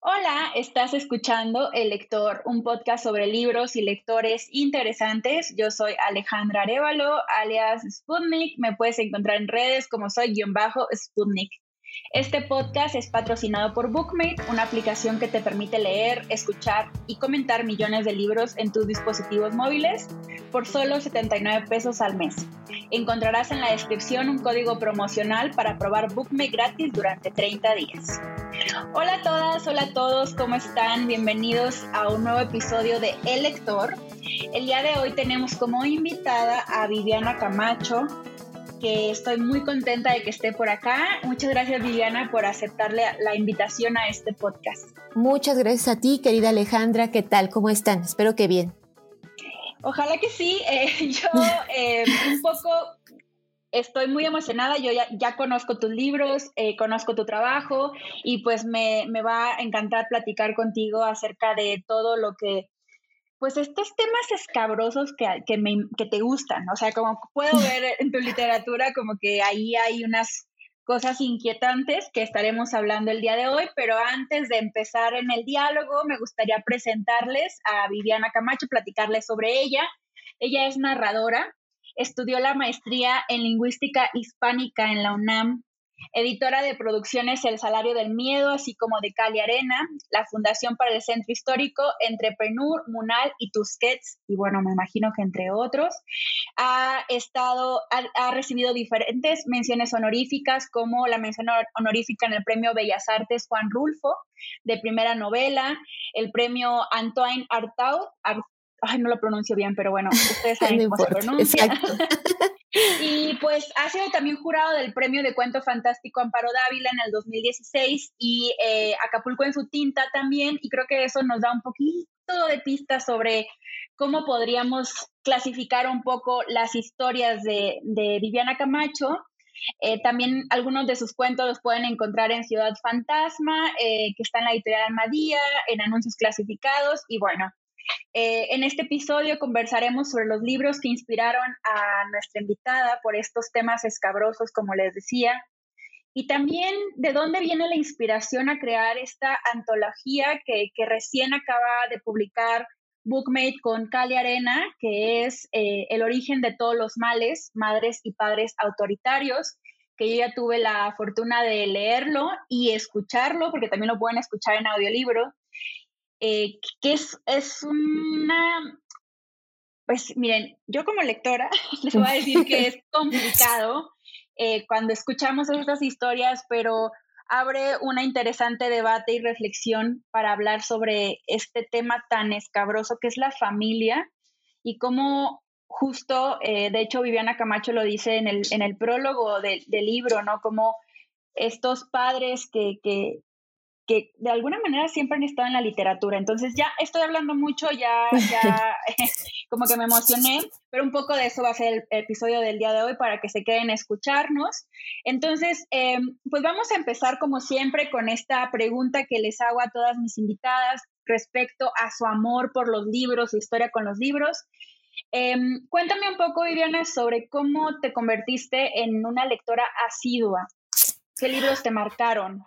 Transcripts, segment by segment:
Hola, estás escuchando El Lector, un podcast sobre libros y lectores interesantes. Yo soy Alejandra Arevalo, alias Sputnik. Me puedes encontrar en redes como soy guion bajo Sputnik. Este podcast es patrocinado por Bookmate, una aplicación que te permite leer, escuchar y comentar millones de libros en tus dispositivos móviles por solo 79 pesos al mes. Encontrarás en la descripción un código promocional para probar Bookmate gratis durante 30 días. Hola a todas, hola a todos, ¿cómo están? Bienvenidos a un nuevo episodio de El Lector. El día de hoy tenemos como invitada a Viviana Camacho, que estoy muy contenta de que esté por acá. Muchas gracias Viviana por aceptarle la invitación a este podcast. Muchas gracias a ti, querida Alejandra. ¿Qué tal? ¿Cómo están? Espero que bien. Ojalá que sí. Eh, yo eh, un poco estoy muy emocionada. Yo ya, conozco tus libros, eh, conozco tu trabajo y pues me, me va a encantar platicar contigo acerca de todo lo que pues estos temas escabrosos que, que, me, que te gustan, o sea, como puedo ver en tu literatura, como que ahí hay unas cosas inquietantes que estaremos hablando el día de hoy, pero antes de empezar en el diálogo, me gustaría presentarles a Viviana Camacho, platicarles sobre ella. Ella es narradora, estudió la maestría en lingüística hispánica en la UNAM editora de producciones El Salario del Miedo, así como de Cali Arena, la Fundación para el Centro Histórico, Entrepreneur, Munal y Tusquets, y bueno, me imagino que entre otros. Ha estado, ha, recibido diferentes menciones honoríficas, como la mención honorífica en el Premio Bellas Artes Juan Rulfo, de primera novela, el Premio Antoine Artaud, ay, no lo pronuncio bien, pero bueno, ustedes saben cómo se pronuncia. y pues ha sido también jurado del premio de cuento fantástico Amparo Dávila en el 2016 y eh, Acapulco en su tinta también, y creo que eso nos da un poquito de pistas sobre cómo podríamos clasificar un poco las historias de, Viviana Camacho. Eh, también algunos de sus cuentos los pueden encontrar en Ciudad Fantasma, eh, que está en la editorial Almadía, en anuncios clasificados, y bueno, eh, en este episodio conversaremos sobre los libros que inspiraron a nuestra invitada por estos temas escabrosos, como les decía, y también de dónde viene la inspiración a crear esta antología que, recién acaba de publicar Bookmate con Cali Arena, que es eh, El origen de todos los males, madres y padres autoritarios, que yo ya tuve la fortuna de leerlo y escucharlo, porque también lo pueden escuchar en audiolibro. Eh, que es, es una, pues miren, yo como lectora les voy a decir que es complicado eh, cuando escuchamos estas historias, pero abre una interesante debate y reflexión para hablar sobre este tema tan escabroso que es la familia y cómo justo, eh, de hecho Viviana Camacho lo dice en el, en el prólogo del libro, ¿no? Como estos padres que, que, que de alguna manera siempre han estado en la literatura. Entonces ya estoy hablando mucho, ya, ya como que me emocioné, pero un poco de eso va a ser el episodio del día de hoy para que se queden a escucharnos. Entonces, em, pues vamos a empezar como siempre con esta pregunta que les hago a todas mis invitadas respecto a su amor por los libros, su historia con los libros. Em, cuéntame un poco, Viviana, sobre cómo te convertiste en una lectora asidua. ¿Qué libros te marcaron?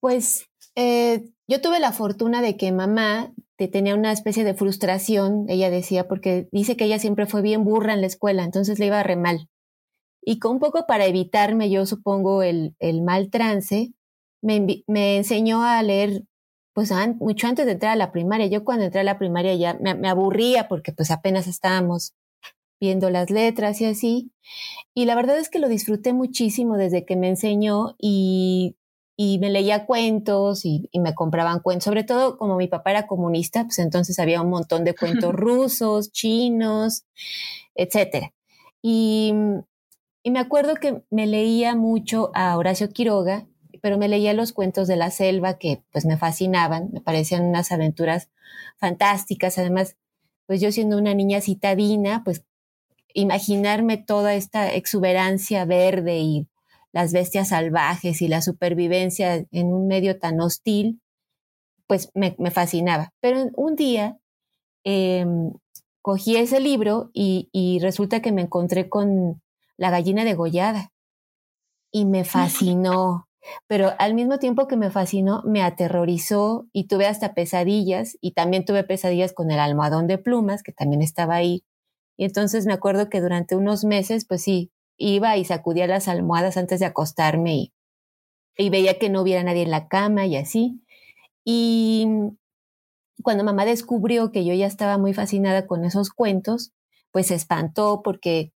Pues eh, yo tuve la fortuna de que mamá tenía una especie de frustración, ella decía, porque dice que ella siempre fue bien burra en la escuela, entonces le iba re mal. Y con un poco para evitarme, yo supongo, el, mal trance, me, enseñó a leer pues mucho antes de entrar a la primaria. Yo cuando entré a la primaria ya me, me, aburría porque pues apenas estábamos viendo las letras y así. Y la verdad es que lo disfruté muchísimo desde que me enseñó y y me leía cuentos y, me compraban cuentos, sobre todo como mi papá era comunista, pues entonces había un montón de cuentos rusos, chinos, etcétera. Y, y, me acuerdo que me leía mucho a Horacio Quiroga, pero me leía los cuentos de la selva que pues me fascinaban, me parecían unas aventuras fantásticas, además, pues yo siendo una niña citadina, pues imaginarme toda esta exuberancia verde y las bestias salvajes y la supervivencia en un medio tan hostil, pues me, fascinaba. Pero un día em, cogí ese libro y, resulta que me encontré con la gallina degollada y me fascinó. pero al mismo tiempo que me fascinó, me aterrorizó y tuve hasta pesadillas y también tuve pesadillas con el almohadón de plumas, que también estaba ahí. Y entonces me acuerdo que durante unos meses, pues sí, iba y sacudía las almohadas antes de acostarme y, veía que no hubiera nadie en la cama y así. Y cuando mamá descubrió que yo ya estaba muy fascinada con esos cuentos, pues se espantó porque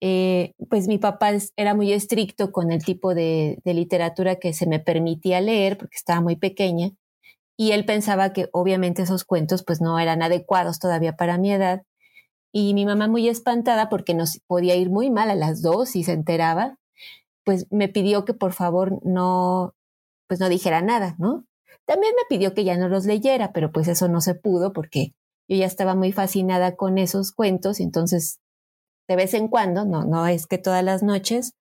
eh, pues mi papá era muy estricto con el tipo de, literatura que se me permitía leer porque estaba muy pequeña y él pensaba que obviamente esos cuentos pues no eran adecuados todavía para mi edad y mi mamá muy espantada porque nos podía ir muy mal a las dos si se enteraba pues me pidió que por favor no pues no dijera nada no también me pidió que ya no los leyera pero pues eso no se pudo porque yo ya estaba muy fascinada con esos cuentos entonces de vez en cuando, no, no es que todas las noches,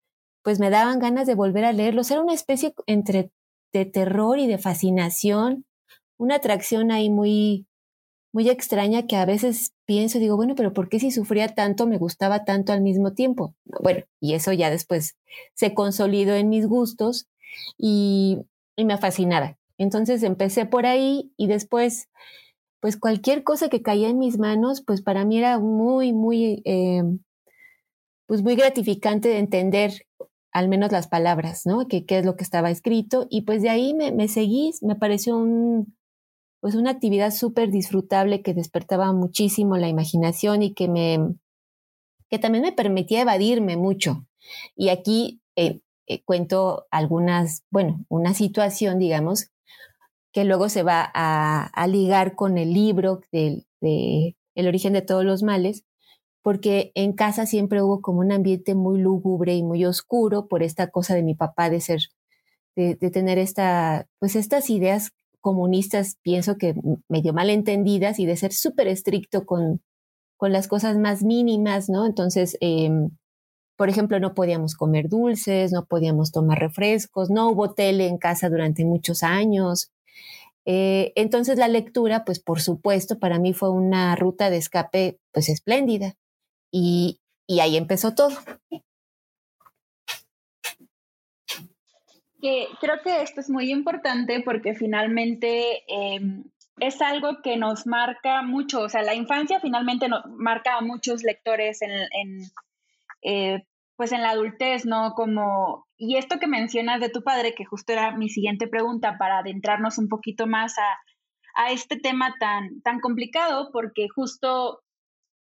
pues me daban ganas de volver a leerlos. Era una especie entre de terror y de fascinación, una atracción ahí muy, muy extraña que a veces pienso, digo, bueno, pero ¿por qué si sufría tanto me gustaba tanto al mismo tiempo? Bueno, y eso ya después se consolidó en mis gustos y, me fascinaba. Entonces empecé por ahí y después, pues cualquier cosa que caía en mis manos, pues para mí era muy, muy eh, pues muy gratificante de entender al menos las palabras, ¿no? Que qué es lo que estaba escrito y pues de ahí me, me seguí, me pareció un, pues una actividad súper disfrutable que despertaba muchísimo la imaginación y que me, que también me permitía evadirme mucho. Y aquí eh, eh, cuento algunas, bueno, una situación, digamos, que luego se va a, a ligar con el libro de, de El origen de todos los males, porque en casa siempre hubo como un ambiente muy lúgubre y muy oscuro por esta cosa de mi papá de ser, de, tener esta, pues estas ideas comunistas, pienso que medio mal entendidas y de ser súper estricto con, con las cosas más mínimas, ¿no? Entonces, em, por ejemplo, no podíamos comer dulces, no podíamos tomar refrescos, no hubo tele en casa durante muchos años. Eh, entonces la lectura, pues por supuesto, para mí fue una ruta de escape pues espléndida. Y, ahí empezó todo. Creo que esto es muy importante porque finalmente em, es algo que nos marca mucho, o sea, la infancia finalmente nos marca a muchos lectores en, eh, pues en la adultez, ¿no? Como, y esto que mencionas de tu padre, que justo era mi siguiente pregunta para adentrarnos un poquito más a, a este tema tan, tan complicado, porque justo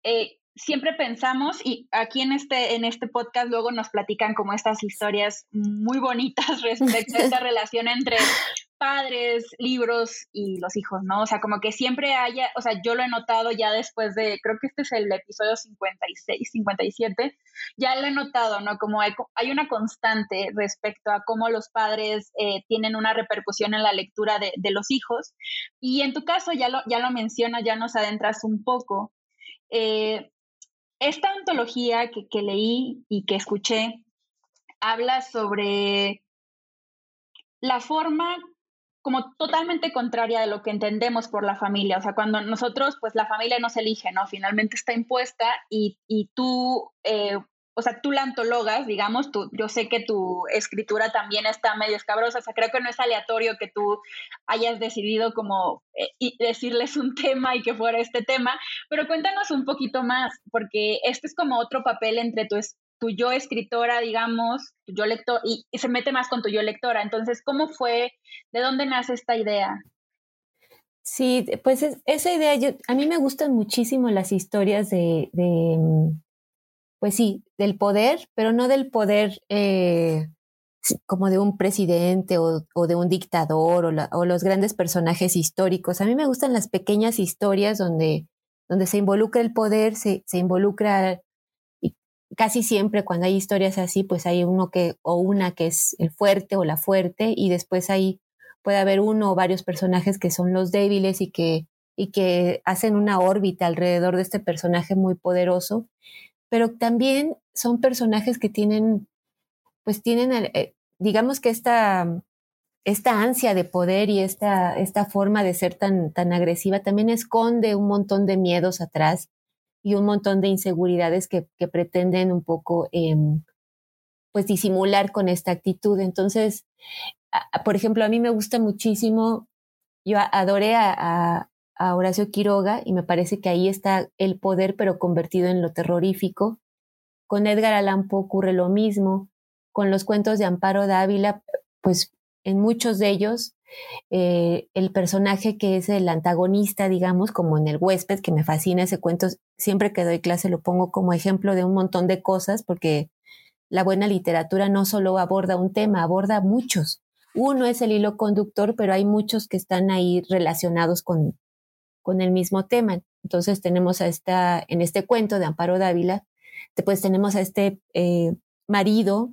eh, siempre pensamos, y aquí en este, en este podcast luego nos platican como estas historias muy bonitas respecto a esta relación entre padres, libros y los hijos, ¿no? O sea, como que siempre haya, o sea, yo lo he notado ya después de, creo que este es el episodio 56, 57, ya lo he notado, ¿no? Como hay, hay una constante respecto a cómo los padres eh, tienen una repercusión en la lectura de, de, los hijos. Y en tu caso, ya lo, ya lo mencionas, ya nos adentras un poco. Eh, esta antología que, leí y que escuché habla sobre la forma como totalmente contraria de lo que entendemos por la familia. O sea, cuando nosotros, pues la familia no se elige, ¿no? Finalmente está impuesta y, y tú eh, o sea, tú la antologas, digamos, tú, yo sé que tu escritura también está medio escabrosa, o sea, creo que no es aleatorio que tú hayas decidido como eh, decirles un tema y que fuera este tema, pero cuéntanos un poquito más, porque este es como otro papel entre tu, yo escritora, digamos, tu yo lector, y, se mete más con tu yo lectora, entonces, ¿cómo fue? ¿De dónde nace esta idea? Sí, pues esa idea, a mí me gustan muchísimo las historias de, de mm, pues sí, del poder, pero no del poder eh, como de un presidente o, de un dictador o, los grandes personajes históricos. A mí me gustan las pequeñas historias donde, donde se involucra el poder, se, se involucra, y casi siempre cuando hay historias así, pues hay uno que o una que es el fuerte o la fuerte y después ahí puede haber uno o varios personajes que son los débiles y que, y que hacen una órbita alrededor de este personaje muy poderoso pero también son personajes que tienen, pues tienen, eh, digamos que esta, esta ansia de poder y esta, esta forma de ser tan, tan agresiva también esconde un montón de miedos atrás y un montón de inseguridades que, que pretenden un poco, em, pues, disimular con esta actitud. Entonces, por ejemplo, a mí me gusta muchísimo, yo adoré a, a Horacio Quiroga y me parece que ahí está el poder, pero convertido en lo terrorífico. Con Edgar Allan Poe ocurre lo mismo. Con los cuentos de Amparo Dávila, pues en muchos de ellos, eh, el personaje que es el antagonista, digamos, como en El huésped, que me fascina ese cuento, siempre que doy clase lo pongo como ejemplo de un montón de cosas, porque la buena literatura no solo aborda un tema, aborda muchos. Uno es el hilo conductor, pero hay muchos que están ahí relacionados con, con el mismo tema. Entonces tenemos a esta, en este cuento de Amparo Dávila, después tenemos a este eh, marido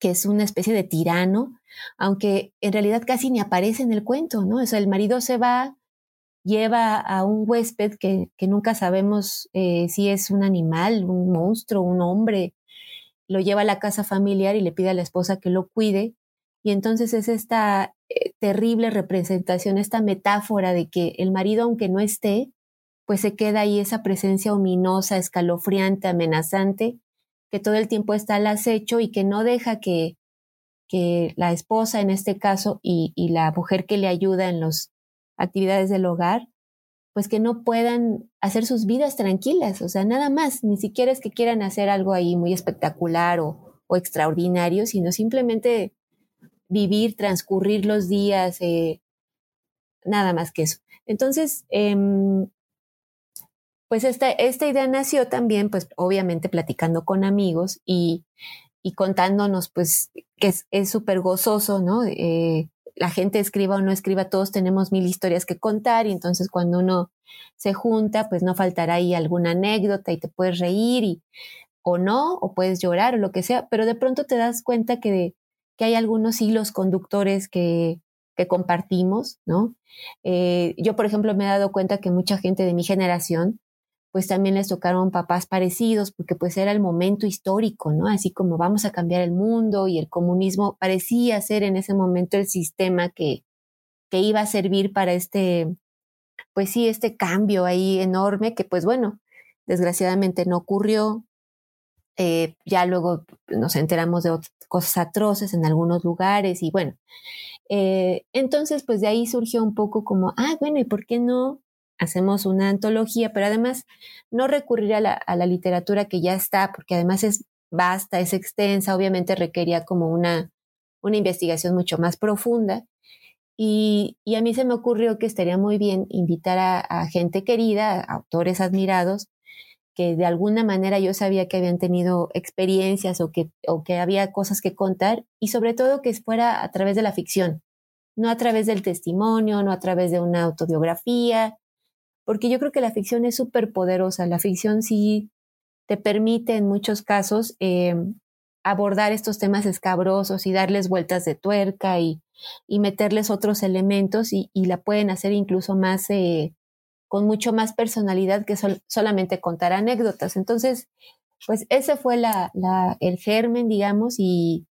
que es una especie de tirano, aunque en realidad casi ni aparece en el cuento, ¿no? O sea, el marido se va, lleva a un huésped que, que nunca sabemos eh, si es un animal, un monstruo, un hombre, lo lleva a la casa familiar y le pide a la esposa que lo cuide, y entonces es esta eh, terrible representación, esta metáfora de que el marido, aunque no esté, pues se queda ahí esa presencia ominosa, escalofriante, amenazante, que todo el tiempo está al acecho y que no deja que, que la esposa en este caso y, la mujer que le ayuda en las actividades del hogar, pues que no puedan hacer sus vidas tranquilas, o sea, nada más, ni siquiera es que quieran hacer algo ahí muy espectacular o, o extraordinario, sino simplemente vivir, transcurrir los días, eh, nada más que eso. Entonces, em, pues esta, esta idea nació también, pues obviamente platicando con amigos y, y contándonos, pues que es súper gozoso, ¿no? Eh, la gente escriba o no escriba, todos tenemos mil historias que contar y entonces cuando uno se junta, pues no faltará ahí alguna anécdota y te puedes reír y, o no, o puedes llorar o lo que sea, pero de pronto te das cuenta que que hay algunos hilos conductores que, que compartimos, ¿no? Eh, yo, por ejemplo, me he dado cuenta que mucha gente de mi generación, pues también les tocaron papás parecidos, porque pues era el momento histórico, ¿no? Así como vamos a cambiar el mundo y el comunismo parecía ser en ese momento el sistema que, que iba a servir para este, pues sí, este cambio ahí enorme que pues bueno, desgraciadamente no ocurrió, eh, ya luego nos enteramos de cosas atroces en algunos lugares y bueno, eh, entonces pues de ahí surgió un poco como, ah, bueno, ¿y por qué no hacemos una antología? Pero además no recurrir a la, literatura que ya está, porque además es vasta, es extensa, obviamente requería como una, una investigación mucho más profunda. Y, y, a mí se me ocurrió que estaría muy bien invitar a, a gente querida, a autores admirados, que de alguna manera yo sabía que habían tenido experiencias o que, o que había cosas que contar y sobre todo que fuera a través de la ficción, no a través del testimonio, no a través de una autobiografía, porque yo creo que la ficción es súper poderosa, la ficción sí te permite en muchos casos eh, abordar estos temas escabrosos y darles vueltas de tuerca y, y meterles otros elementos y, y, la pueden hacer incluso más... Eh, con mucho más personalidad que solamente contar anécdotas. Entonces, pues ese fue la, el germen, digamos, y,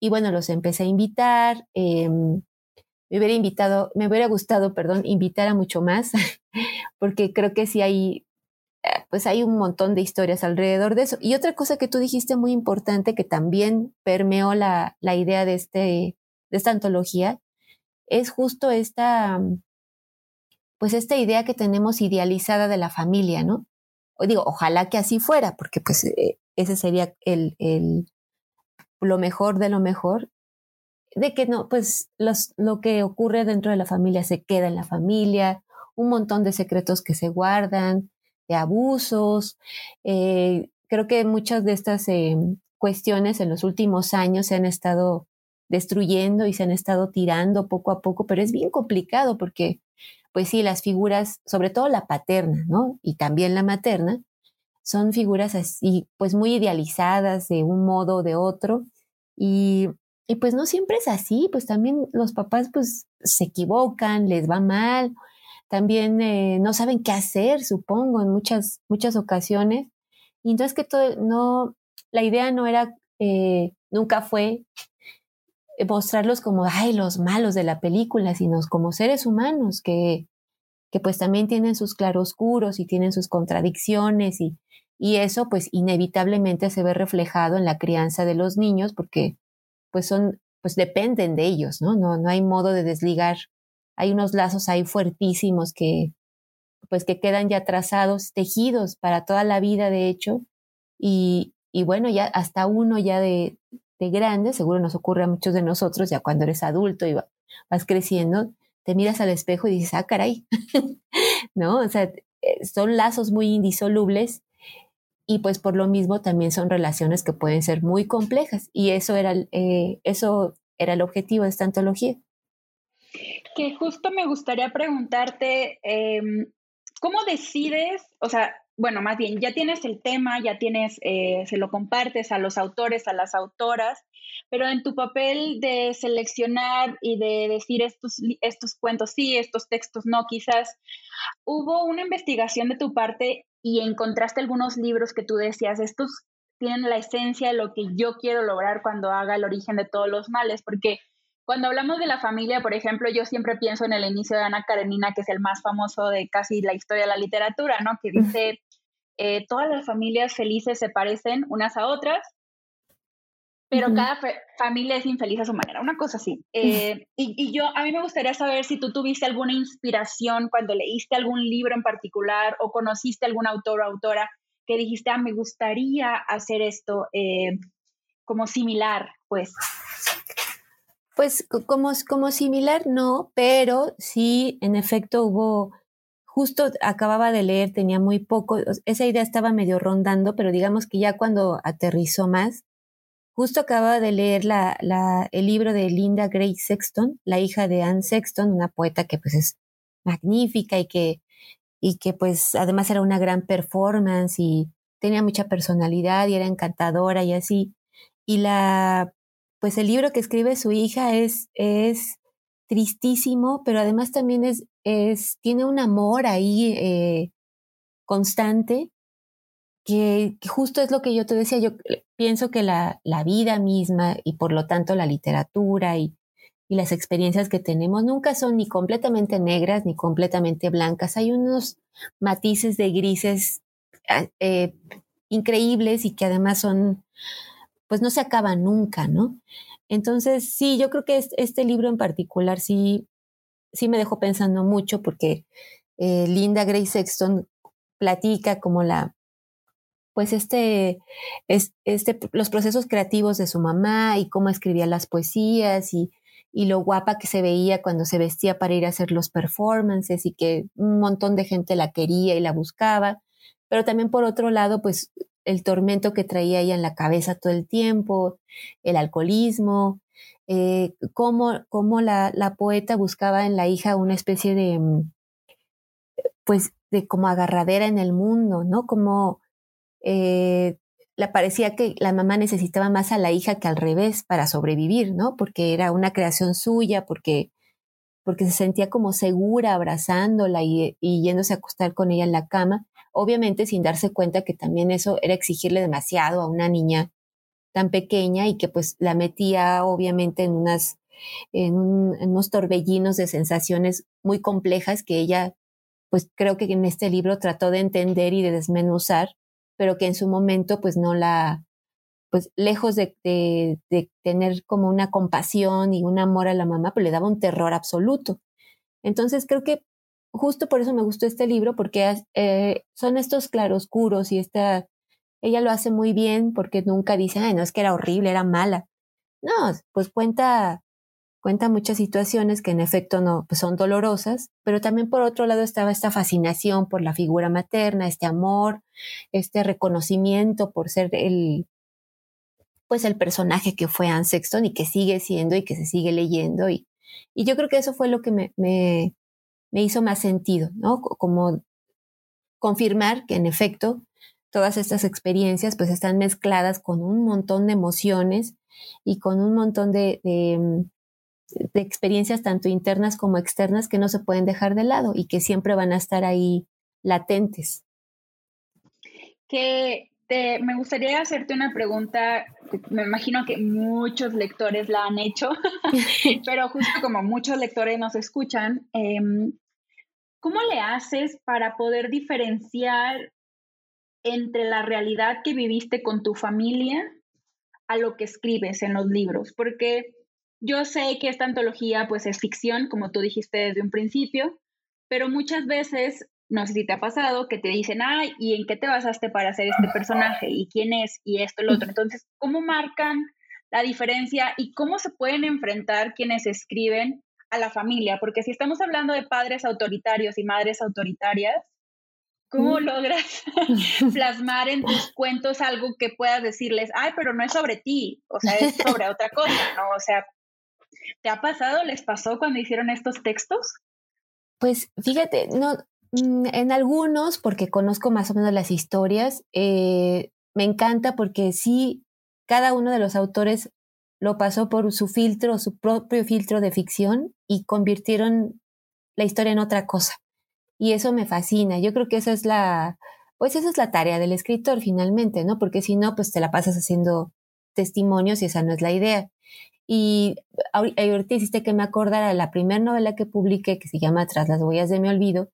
y, bueno, los empecé a invitar. Eh, me hubiera invitado, me hubiera gustado, perdón, invitar a mucho más, porque creo que sí hay, eh, pues hay un montón de historias alrededor de eso. Y otra cosa que tú dijiste muy importante, que también permeó la, la idea de, este, de esta antología, es justo esta pues esta idea que tenemos idealizada de la familia, ¿no? O digo, ojalá que así fuera, porque pues eh, ese sería el, el, lo mejor de lo mejor, de que no, pues los, lo que ocurre dentro de la familia se queda en la familia, un montón de secretos que se guardan, de abusos. Eh, creo que muchas de estas eh, cuestiones en los últimos años se han estado destruyendo y se han estado tirando poco a poco, pero es bien complicado porque pues sí, las figuras, sobre todo la paterna, ¿no? Y también la materna, son figuras así, pues muy idealizadas de un modo o de otro. Y, y pues no siempre es así, pues también los papás pues se equivocan, les va mal, también eh, no saben qué hacer, supongo, en muchas, muchas ocasiones. Y entonces que todo, no, la idea no era, eh, nunca fue mostrarlos como, ay, los malos de la película, sino como seres humanos que, que pues también tienen sus claroscuros y tienen sus contradicciones y, y eso pues inevitablemente se ve reflejado en la crianza de los niños porque pues son pues dependen de ellos, ¿no? No, no hay modo de desligar. Hay unos lazos ahí fuertísimos que, pues que quedan ya trazados, tejidos para toda la vida, de hecho, y, y bueno, ya hasta uno ya de, de, grande, seguro nos ocurre a muchos de nosotros, ya cuando eres adulto y vas creciendo, te miras al espejo y dices, ah, caray, ¿no? O sea, eh, son lazos muy indisolubles y pues por lo mismo también son relaciones que pueden ser muy complejas y eso era, eh, eso era el objetivo de esta antología. Que justo me gustaría preguntarte, em, ¿cómo decides, o sea, bueno, más bien, ya tienes el tema, ya tienes, eh, se lo compartes a los autores, a las autoras, pero en tu papel de seleccionar y de decir estos, estos cuentos sí, estos textos no, quizás, ¿hubo una investigación de tu parte y encontraste algunos libros que tú decías, estos tienen la esencia de lo que yo quiero lograr cuando haga el origen de todos los males? Porque cuando hablamos de la familia, por ejemplo, yo siempre pienso en el inicio de Ana Karenina, que es el más famoso de casi la historia de la literatura, ¿no? Que dice, eh, todas las familias felices se parecen unas a otras, pero cada familia es infeliz a su manera, una cosa así. Eh, y, y, yo, a mí me gustaría saber si tú tuviste alguna inspiración cuando leíste algún libro en particular o conociste algún autor o autora que dijiste, ah, me gustaría hacer esto eh, como similar, pues. Pues como, como similar no, pero sí, en efecto hubo, justo acababa de leer, tenía muy poco, esa idea estaba medio rondando, pero digamos que ya cuando aterrizó más, justo acababa de leer la, la, el libro de Linda Gray Sexton, la hija de Anne Sexton, una poeta que pues es magnífica y que, y que pues además era una gran performance y tenía mucha personalidad y era encantadora y así. Y la pues el libro que escribe su hija es, es tristísimo, pero además también es, es tiene un amor ahí eh, constante, que, justo es lo que yo te decía, yo pienso que la, la vida misma y por lo tanto la literatura y, y, las experiencias que tenemos nunca son ni completamente negras ni completamente blancas, hay unos matices de grises ah, eh, increíbles y que además son pues no se acaba nunca, ¿no? Entonces, sí, yo creo que este libro en particular sí, sí me dejó pensando mucho porque eh, Linda Gray Sexton platica como la, pues este, este, los procesos creativos de su mamá y cómo escribía las poesías y, y lo guapa que se veía cuando se vestía para ir a hacer los performances y que un montón de gente la quería y la buscaba. Pero también por otro lado, pues el tormento que traía ella en la cabeza todo el tiempo, el alcoholismo, eh, cómo, cómo la, la, poeta buscaba en la hija una especie de, mm, pues, de como agarradera en el mundo, ¿no? Como eh, le parecía que la mamá necesitaba más a la hija que al revés para sobrevivir, ¿no? Porque era una creación suya, porque, porque se sentía como segura abrazándola y, y yéndose a acostar con ella en la cama obviamente sin darse cuenta que también eso era exigirle demasiado a una niña tan pequeña y que pues la metía obviamente en unas en, unos torbellinos de sensaciones muy complejas que ella pues creo que en este libro trató de entender y de desmenuzar, pero que en su momento pues no la pues lejos de, de, de tener como una compasión y un amor a la mamá, pues le daba un terror absoluto. Entonces creo que justo por eso me gustó este libro, porque eh, son estos claroscuros y esta, ella lo hace muy bien porque nunca dice, ay, no, es que era horrible, era mala. No, pues cuenta, cuenta muchas situaciones que en efecto no, pues son dolorosas, pero también por otro lado estaba esta fascinación por la figura materna, este amor, este reconocimiento por ser el, pues el personaje que fue Anne Sexton y que sigue siendo y que se sigue leyendo y, y yo creo que eso fue lo que me, me, me hizo más sentido, ¿no? Como confirmar que en efecto todas estas experiencias pues están mezcladas con un montón de emociones y con un montón de, experiencias tanto internas como externas que no se pueden dejar de lado y que siempre van a estar ahí latentes. Que te, me gustaría hacerte una pregunta, me imagino que muchos lectores la han hecho, pero justo como muchos lectores nos escuchan, eh, ¿Cómo le haces para poder diferenciar entre la realidad que viviste con tu familia a lo que escribes en los libros? Porque yo sé que esta antología pues es ficción, como tú dijiste desde un principio, pero muchas veces, no sé si te ha pasado, que te dicen, ay, ¿y en qué te basaste para hacer este personaje? ¿Y quién es? Y esto, lo otro. Entonces, ¿cómo marcan la diferencia y cómo se pueden enfrentar quienes escriben a la familia? Porque si estamos hablando de padres autoritarios y madres autoritarias, ¿Cómo logras plasmar en tus cuentos algo que puedas decirles, ay, pero no es sobre ti, o sea, es sobre otra cosa, ¿no? O sea, ¿te ha pasado, les pasó cuando hicieron estos textos? Pues fíjate, no, mm, en algunos, porque conozco más o menos las historias, eh, me encanta porque sí, cada uno de los autores lo pasó por su filtro, su propio filtro de ficción y convirtieron la historia en otra cosa y eso me fascina. Yo creo que esa es la, pues esa es la tarea del escritor finalmente, ¿no? Porque si no, pues te la pasas haciendo testimonios y esa no es la idea. Y ahorita hiciste que me acordara la primera novela que publiqué, que se llama Tras las huellas de mi olvido.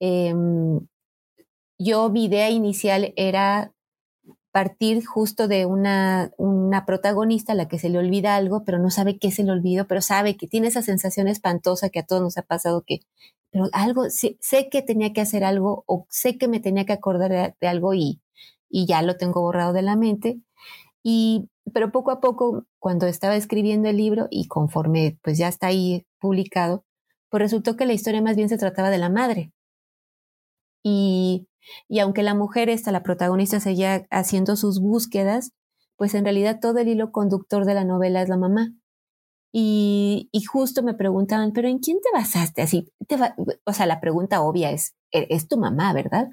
Em, yo, mi idea inicial era partir justo de una, una protagonista a la que se le olvida algo, pero no sabe qué se le olvidó, pero sabe que tiene esa sensación espantosa que a todos nos ha pasado que pero algo, sé, que tenía que hacer algo o sé que me tenía que acordar de, algo y, y ya lo tengo borrado de la mente. Y, pero poco a poco, cuando estaba escribiendo el libro y conforme pues ya está ahí publicado, pues resultó que la historia más bien se trataba de la madre. Y, y aunque la mujer esta, la protagonista, seguía haciendo sus búsquedas, pues en realidad todo el hilo conductor de la novela es la mamá. Y, justo me preguntaban, ¿pero en quién te basaste? Así, te o sea, la pregunta obvia es, e-, es tu mamá, ¿verdad?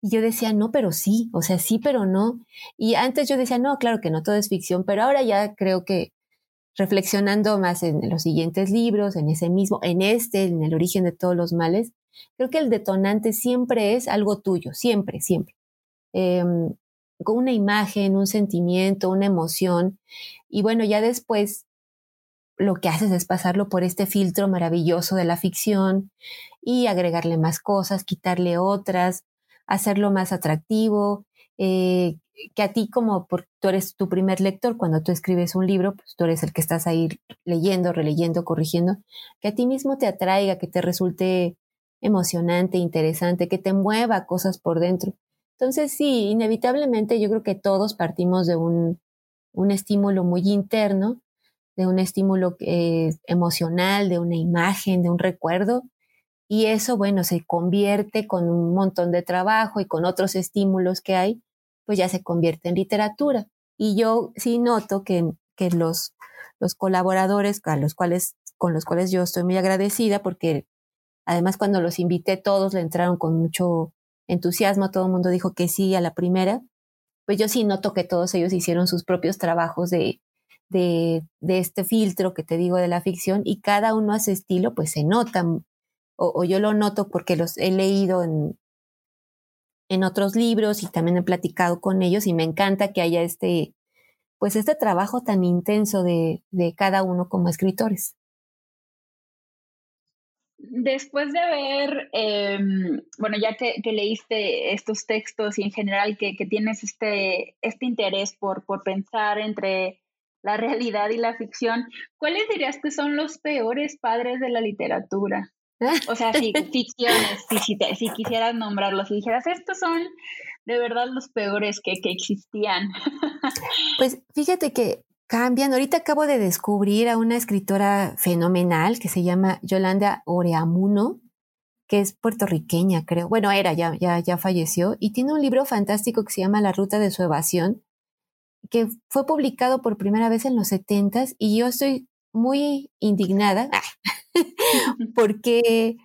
Y yo decía, no, pero sí, o sea, sí, pero no. Y antes yo decía, no, claro que no, todo es ficción, pero ahora ya creo que reflexionando más en los siguientes libros, en ese mismo, en este, en el origen de todos los males, creo que el detonante siempre es algo tuyo, siempre, siempre. Em, con una imagen, un sentimiento, una emoción. Y bueno, ya después lo que haces es pasarlo por este filtro maravilloso de la ficción y agregarle más cosas, quitarle otras, hacerlo más atractivo, eh, que a ti como tú eres tu primer lector, cuando tú escribes un libro, pues tú eres el que estás ahí leyendo, releyendo, corrigiendo, que a ti mismo te atraiga, que te resulte emocionante, interesante, que te mueva cosas por dentro. Entonces sí, inevitablemente yo creo que todos partimos de un, un estímulo muy interno de un estímulo eh, emocional, de una imagen, de un recuerdo. Y eso, bueno, se convierte con un montón de trabajo y con otros estímulos que hay, pues ya se convierte en literatura. Y yo sí noto que, que los, los colaboradores a los cuales, con los cuales yo estoy muy agradecida, porque además cuando los invité todos le entraron con mucho entusiasmo, todo el mundo dijo que sí a la primera, pues yo sí noto que todos ellos hicieron sus propios trabajos de, de, este filtro que te digo de la ficción y cada uno a su estilo, pues se nota, o, yo lo noto porque los he leído en, en otros libros y también he platicado con ellos y me encanta que haya este, pues este trabajo tan intenso de, de cada uno como escritores. Después de haber, em, bueno, ya que, leíste estos textos y en general que, que tienes este, este interés por, por pensar entre la realidad y la ficción, ¿cuáles dirías que son los peores padres de la literatura? O sea, si ficciones, si, si, quisieras nombrarlos, si dijeras, estos son de verdad los peores que, que existían. Pues fíjate que cambian. Ahorita acabo de descubrir a una escritora fenomenal que se llama Yolanda Oreamuno, que es puertorriqueña, creo. Bueno, era, ya, ya, ya falleció, y tiene un libro fantástico que se llama La Ruta de su Evasión, que fue publicado por primera vez en los 70 y yo estoy muy indignada porque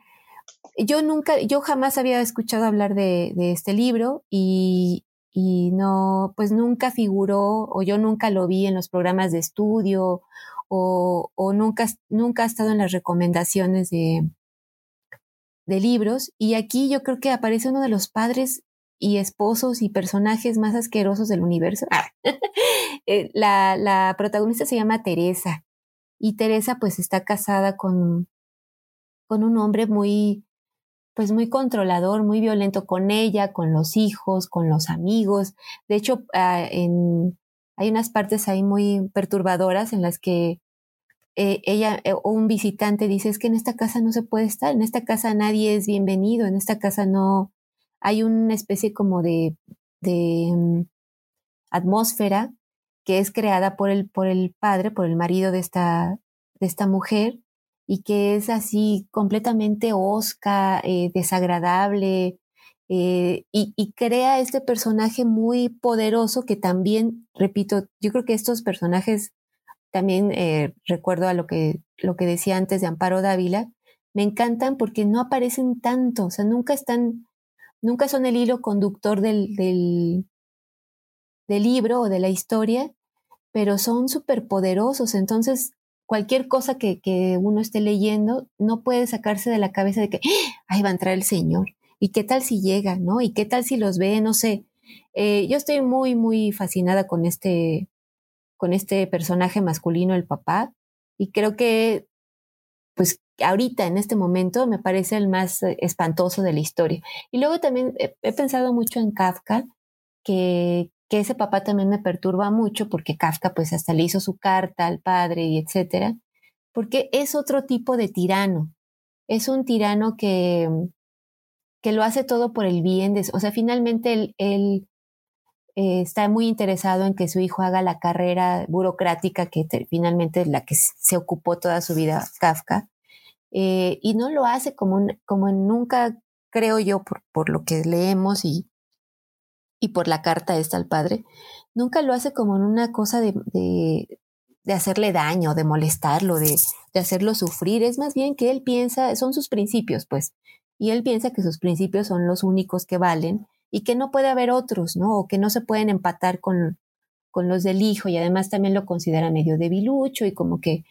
yo nunca, yo jamás había escuchado hablar de, este libro y, no, pues nunca figuró o yo nunca lo vi en los programas de estudio o, nunca, nunca ha estado en las recomendaciones de, de libros. Y aquí yo creo que aparece uno de los padres y esposos y personajes más asquerosos del universo. Ah. Eh, la, la, protagonista se llama Teresa y Teresa pues está casada con, con un hombre muy, pues muy controlador, muy violento con ella, con los hijos, con los amigos. De hecho, ah, hay unas partes ahí muy perturbadoras en las que eh, ella eh, un visitante dice, es que en esta casa no se puede estar, en esta casa nadie es bienvenido, en esta casa no hay una especie como de, de mm, atmósfera que es creada por el, por el padre, por el marido de esta, de esta mujer, y que es así completamente osca, eh, desagradable, y, y, crea este personaje muy poderoso que también, repito, yo creo que estos personajes también eh, recuerdo a lo que, lo que decía antes de Amparo Dávila, me encantan porque no aparecen tanto, o sea, nunca están, nunca son el hilo conductor del, del, del libro o de la historia, pero son súper poderosos, entonces cualquier cosa que, que, uno esté leyendo no puede sacarse de la cabeza de que, ¡Ah! ahí va a entrar el Señor, y qué tal si llega, ¿no? Y qué tal si los ve, no sé. Eh, yo estoy muy, muy fascinada con este, con este personaje masculino, el papá, y creo que, pues ahorita, en este momento, me parece el más eh, espantoso de la historia. Y luego también he, pensado mucho en Kafka, que, que, ese papá también me perturba mucho, porque Kafka pues hasta le hizo su carta al padre y etcétera, porque es otro tipo de tirano. Es un tirano que, que lo hace todo por el bien, o sea, finalmente él, eh, está muy interesado en que su hijo haga la carrera burocrática que finalmente es la que se ocupó toda su vida Kafka. Eh, y no lo hace como, como nunca, creo yo, por lo que leemos y, y por la carta esta al padre, nunca lo hace como en una cosa de, de, hacerle daño, de molestarlo, de, de, hacerlo sufrir. Es más bien que él piensa, son sus principios, pues, y él piensa que sus principios son los únicos que valen y que no puede haber otros, ¿no? O que no se pueden empatar con, con los del hijo y además también lo considera medio debilucho y como que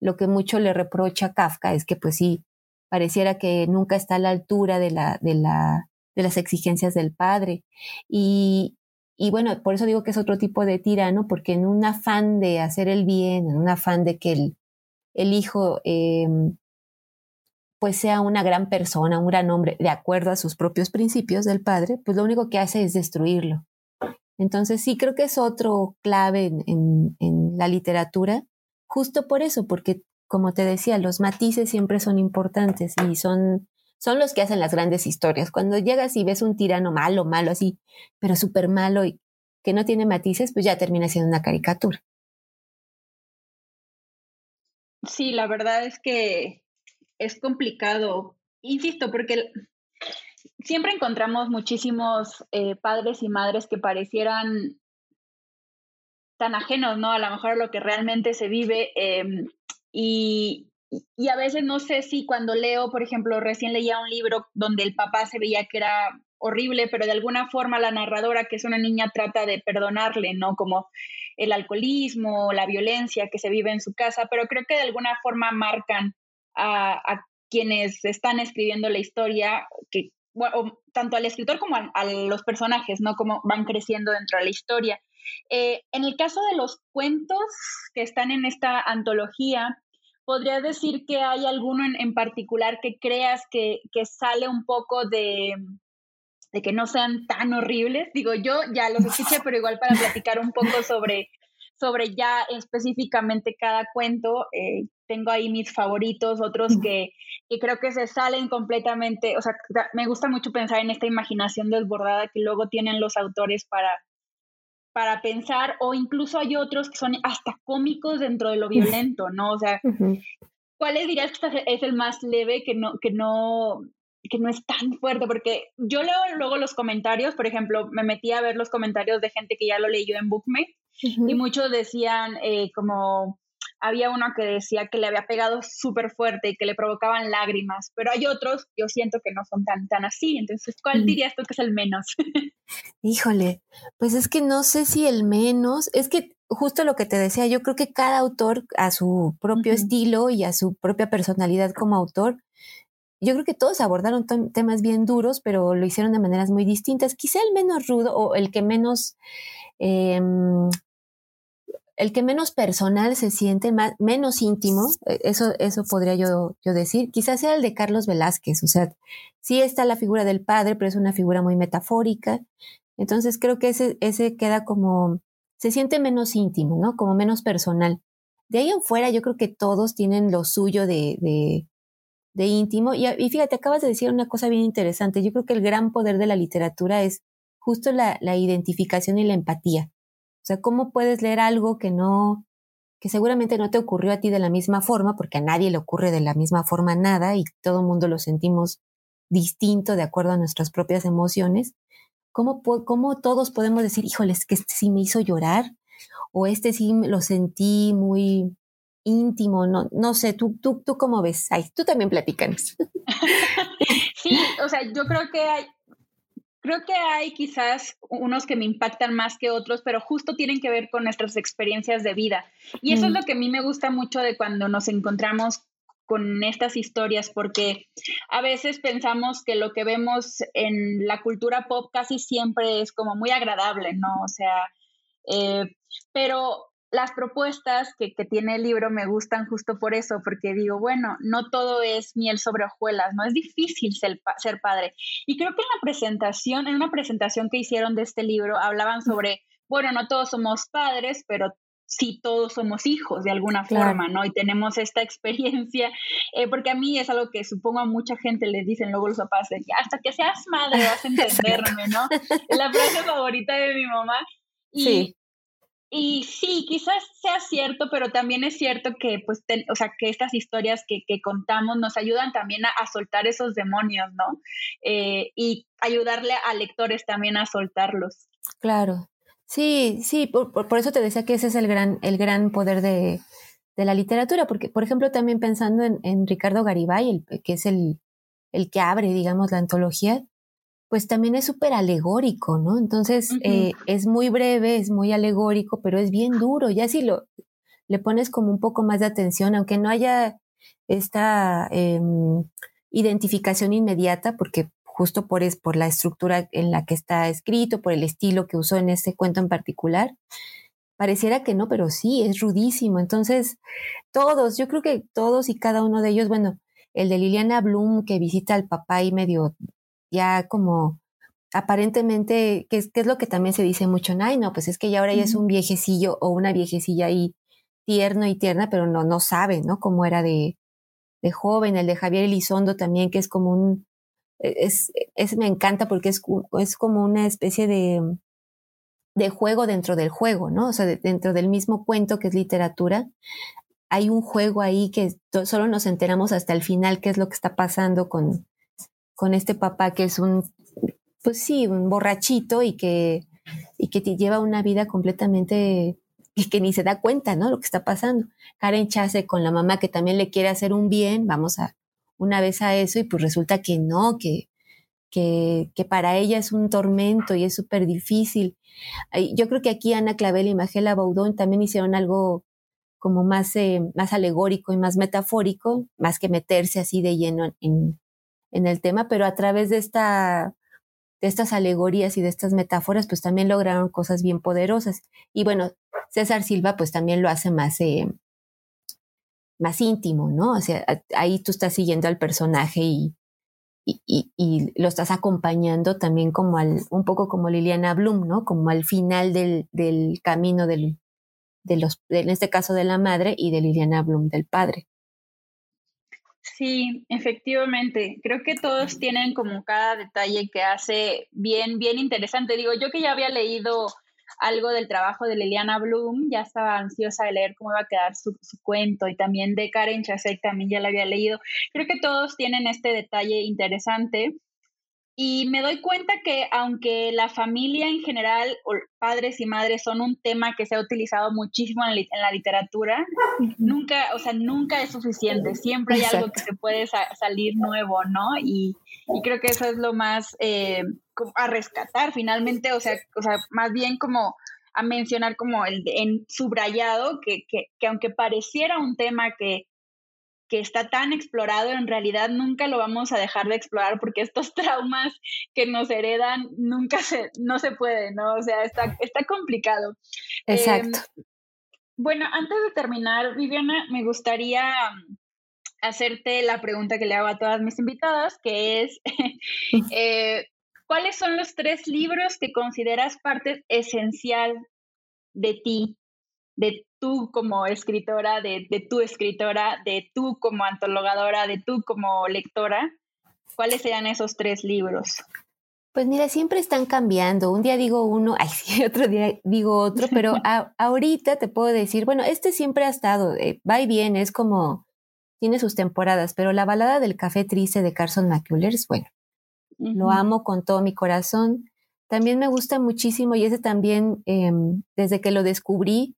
lo que mucho le reprocha a Kafka es que pues sí, pareciera que nunca está a la altura de, la, de, la, de las exigencias del padre. Y, y bueno, por eso digo que es otro tipo de tirano, porque en un afán de hacer el bien, en un afán de que el, el hijo eh, pues sea una gran persona, un gran hombre, de acuerdo a sus propios principios del padre, pues lo único que hace es destruirlo. Entonces sí creo que es otro clave en, la literatura, justo por eso, porque como te decía, los matices siempre son importantes y son, son los que hacen las grandes historias. Cuando llegas y ves un tirano malo, malo así, pero súper malo y que no tiene matices, pues ya termina siendo una caricatura. Sí, la verdad es que es complicado, insisto, porque siempre encontramos muchísimos eh, padres y madres que parecieran tan ajenos, ¿no? A lo mejor a lo que realmente se vive. Em, y, y a veces no sé si cuando leo, por ejemplo, recién leía un libro donde el papá se veía que era horrible, pero de alguna forma la narradora, que es una niña, trata de perdonarle, ¿no? Como el alcoholismo, la violencia que se vive en su casa, pero creo que de alguna forma marcan a, quienes están escribiendo la historia, que, tanto al escritor como a, los personajes, ¿no? Como van creciendo dentro de la historia. Eh, en el caso de los cuentos que están en esta antología, ¿podría decir que hay alguno en, particular que creas que, que, sale un poco de, de que no sean tan horribles? Digo, yo ya los escuché, pero igual para platicar un poco sobre, sobre ya específicamente cada cuento, eh, tengo ahí mis favoritos, otros que, creo que se salen completamente, o sea, me gusta mucho pensar en esta imaginación desbordada que luego tienen los autores para, para pensar, o incluso hay otros que son hasta cómicos dentro de lo violento, ¿no? O sea, ¿cuáles dirías que es el más leve que no, que no, que no es tan fuerte? Porque yo leo luego los comentarios, por ejemplo, me metí a ver los comentarios de gente que ya lo leyó en Bookmate, y muchos decían eh, como había uno que decía que le había pegado súper fuerte y que le provocaban lágrimas, pero hay otros, yo siento que no son tan, tan así. Entonces, ¿cuál dirías tú que es el menos? Híjole, pues es que no sé si el menos, es que justo lo que te decía, yo creo que cada autor a su propio estilo y a su propia personalidad como autor, yo creo que todos abordaron temas bien duros, pero lo hicieron de maneras muy distintas. Quizá el menos rudo o el que menos em, el que menos personal se siente, más, menos íntimo, eh, eso, eso podría yo, yo decir, quizás sea el de Carlos Velázquez, o sea, sí está la figura del padre, pero es una figura muy metafórica, entonces creo que ese, ese queda como, se siente menos íntimo, ¿no? Como menos personal. de ahí en fuera yo creo que todos tienen lo suyo de, de, de íntimo. Y, y, fíjate, acabas de decir una cosa bien interesante. Yo creo que el gran poder de la literatura es justo la, la identificación y la empatía. O sea, ¿cómo puedes leer algo que no, que seguramente no te ocurrió a ti de la misma forma, porque a nadie le ocurre de la misma forma nada y todo el mundo lo sentimos distinto de acuerdo a nuestras propias emociones? ¿Cómo, cómo todos podemos decir, híjoles, que este sí me hizo llorar? o este sí lo sentí muy íntimo, no, no sé, ¿tú, tú, tú cómo ves? Ay, tú también platícanos. sí, o sea, yo creo que hay, creo que hay quizás unos que me impactan más que otros, pero justo tienen que ver con nuestras experiencias de vida. Y eso es mm. lo que a mí me gusta mucho de cuando nos encontramos con estas historias, porque a veces pensamos que lo que vemos en la cultura pop casi siempre es como muy agradable, ¿no? O sea, eh, pero las propuestas que, tiene el libro me gustan justo por eso, porque digo, bueno, no todo es miel sobre hojuelas, no es difícil ser, ser, padre. Y creo que en la presentación, en una presentación que hicieron de este libro, hablaban sobre, bueno, no todos somos padres, pero sí todos somos hijos de alguna forma, ¿no? Y tenemos esta experiencia, eh, porque a mí es algo que supongo a mucha gente les dicen luego los papás, hasta que seas madre vas a entenderme, ¿no? Es la frase favorita de mi mamá. Y, sí. Y sí, quizás sea cierto, pero también es cierto que, pues, o sea, que estas historias que, que contamos nos ayudan también a, soltar esos demonios, ¿no? Eh, y ayudarle a lectores también a soltarlos. Claro. Sí, sí, por, por, eso te decía que ese es el gran, el gran poder de, de la literatura, porque, por ejemplo, también pensando en, en Ricardo Garibay, el, que es el, el que abre, digamos, la antología, pues también es súper alegórico, ¿no? Entonces eh, es muy breve, es muy alegórico, pero es bien duro. Ya si lo le pones como un poco más de atención, aunque no haya esta em, identificación inmediata, porque justo por, es, por la estructura en la que está escrito, por el estilo que usó en este cuento en particular, pareciera que no, pero sí, es rudísimo. Entonces, todos, yo creo que todos y cada uno de ellos, bueno, el de Liliana Bloom que visita al papá y medio ya como aparentemente, que es, es lo que también se dice mucho, ay, no, pues es que ya ahora ya es un viejecillo o una viejecilla ahí tierno y tierna, pero no, no sabe, ¿no? Cómo era de, de joven, el de Javier Elizondo también, que es como un, e, es, es me encanta porque es, es como una especie de, de juego dentro del juego, ¿no? O sea, dentro del mismo cuento que es literatura, hay un juego ahí que solo nos enteramos hasta el final qué es lo que está pasando con, con este papá que es un, pues sí, un borrachito y que, y que te lleva una vida completamente y que ni se da cuenta, ¿no? Lo que está pasando. Karen Chase con la mamá que también le quiere hacer un bien, vamos a una vez a eso y pues resulta que no, que, que, que para ella es un tormento y es súper difícil. Yo creo que aquí Ana Clavel y Magela Baudón también hicieron algo como más, eh, más alegórico y más metafórico, más que meterse así de lleno en, en el tema, pero a través de, esta, de estas alegorías y de estas metáforas, pues también lograron cosas bien poderosas. Y bueno, César Silva pues también lo hace más, eh, más íntimo, ¿no? O sea, ahí tú estás siguiendo al personaje y, y, y, lo estás acompañando también como al, un poco como Liliana Bloom, ¿no? Como al final del, del camino del, de los, en este caso de la madre y de Liliana Bloom del padre. Sí, efectivamente. Creo que todos tienen como cada detalle que hace bien, bien interesante. Digo, yo que ya había leído algo del trabajo de Liliana Bloom, ya estaba ansiosa de leer cómo iba a quedar su, cuento y también de Karen Chasek también ya la había leído. Creo que todos tienen este detalle interesante y me doy cuenta que aunque la familia en general, o padres y madres, son un tema que se ha utilizado muchísimo en, la literatura, nunca, o sea, nunca es suficiente. Siempre hay algo que se puede salir nuevo, ¿no? Y, creo que eso es lo más eh, a rescatar finalmente, o sea, o sea, más bien como a mencionar como el en subrayado, que, que, que aunque pareciera un tema que que está tan explorado, en realidad nunca lo vamos a dejar de explorar porque estos traumas que nos heredan nunca se, no se puede, ¿no? O sea, está, está complicado. Exacto. Em, bueno, antes de terminar, Viviana, me gustaría hacerte la pregunta que le hago a todas mis invitadas, que es, eh, ¿cuáles son los tres libros que consideras parte esencial de ti, de tú como escritora, de, de tu escritora, de tú como antologadora, de tú como lectora? ¿Cuáles serían esos tres libros? Pues mira, siempre están cambiando. Un día digo uno, ay, sí, otro día digo otro, pero ahorita te puedo decir, bueno, este siempre ha estado, eh, va y viene, es como, tiene sus temporadas, pero la balada del café triste de Carson McCullers, bueno, lo amo con todo mi corazón. También me gusta muchísimo y ese también, em, desde que lo descubrí,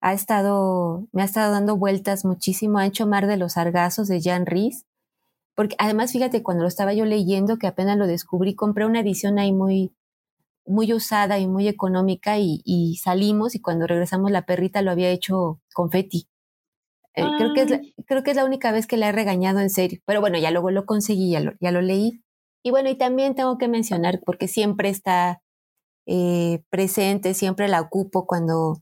ha estado, me ha estado dando vueltas muchísimo. Ancho Mar de los Sargazos de Jan Ries porque además, fíjate, cuando lo estaba yo leyendo, que apenas lo descubrí, compré una edición ahí muy, muy usada y muy económica y, salimos y cuando regresamos la perrita lo había hecho confeti. Eh, creo, que es la, creo que es la única vez que la he regañado en serio. Pero bueno, ya luego lo conseguí, ya lo, ya lo leí. Y bueno, y también tengo que mencionar, porque siempre está eh, presente, siempre la ocupo cuando,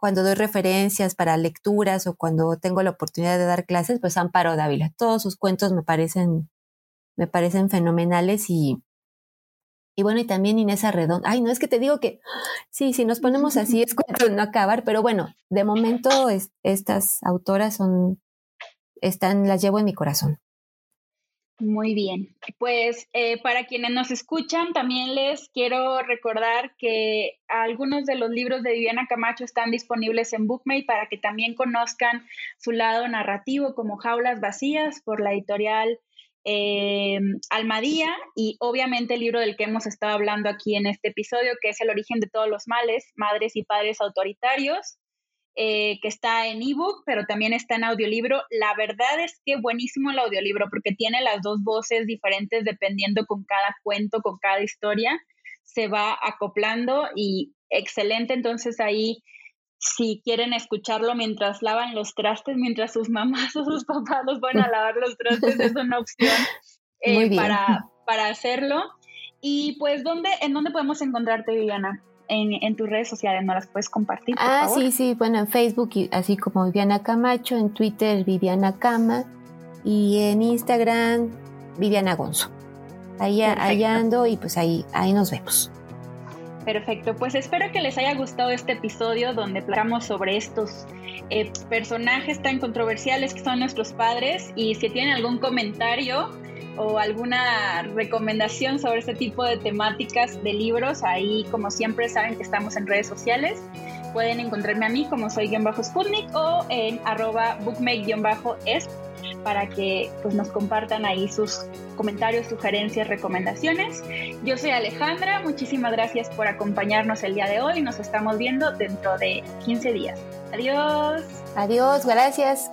cuando doy referencias para lecturas o cuando tengo la oportunidad de dar clases, pues Amparo Dávila. Todos sus cuentos me parecen, me parecen fenomenales y, y bueno, y también Inés Arredón. Ay, no, es que te digo que sí, si nos ponemos así es cuento no acabar, pero bueno, de momento estas autoras son, están, las llevo en mi corazón. Muy bien, pues eh, para quienes nos escuchan, también les quiero recordar que algunos de los libros de Viviana Camacho están disponibles en Bookmate para que también conozcan su lado narrativo como Jaulas Vacías por la editorial eh, Almadía y obviamente el libro del que hemos estado hablando aquí en este episodio, que es El origen de todos los males, Madres y Padres Autoritarios, eh, que está en ebook, pero también está en audiolibro. La verdad es que buenísimo el audiolibro porque tiene las dos voces diferentes dependiendo con cada cuento, con cada historia. Se va acoplando y excelente. Entonces ahí, si quieren escucharlo mientras lavan los trastes, mientras sus mamás o sus papás los van a lavar los trastes, es una opción eh, para, para hacerlo. Y pues, ¿dónde, ¿en dónde podemos encontrarte, Viviana? En, tus redes sociales, ¿no las puedes compartir? ah, sí, sí, bueno, en Facebook, así como Viviana Camacho, en Twitter, Viviana Cama, y en Instagram, Viviana Gonzo. Ahí, ahí, ando y pues ahí, ahí nos vemos. Perfecto, pues espero que les haya gustado este episodio donde hablamos sobre estos eh, personajes tan controversiales que son nuestros padres y si tienen algún comentario o alguna recomendación sobre este tipo de temáticas de libros, ahí como siempre saben que estamos en redes sociales. Pueden encontrarme a mí como soy guion bajo Sputnik o en arroba bookmake-es para que pues, nos compartan ahí sus comentarios, sugerencias, recomendaciones. Yo soy Alejandra, muchísimas gracias por acompañarnos el día de hoy. Nos estamos viendo dentro de 15 días. Adiós. Adiós, gracias.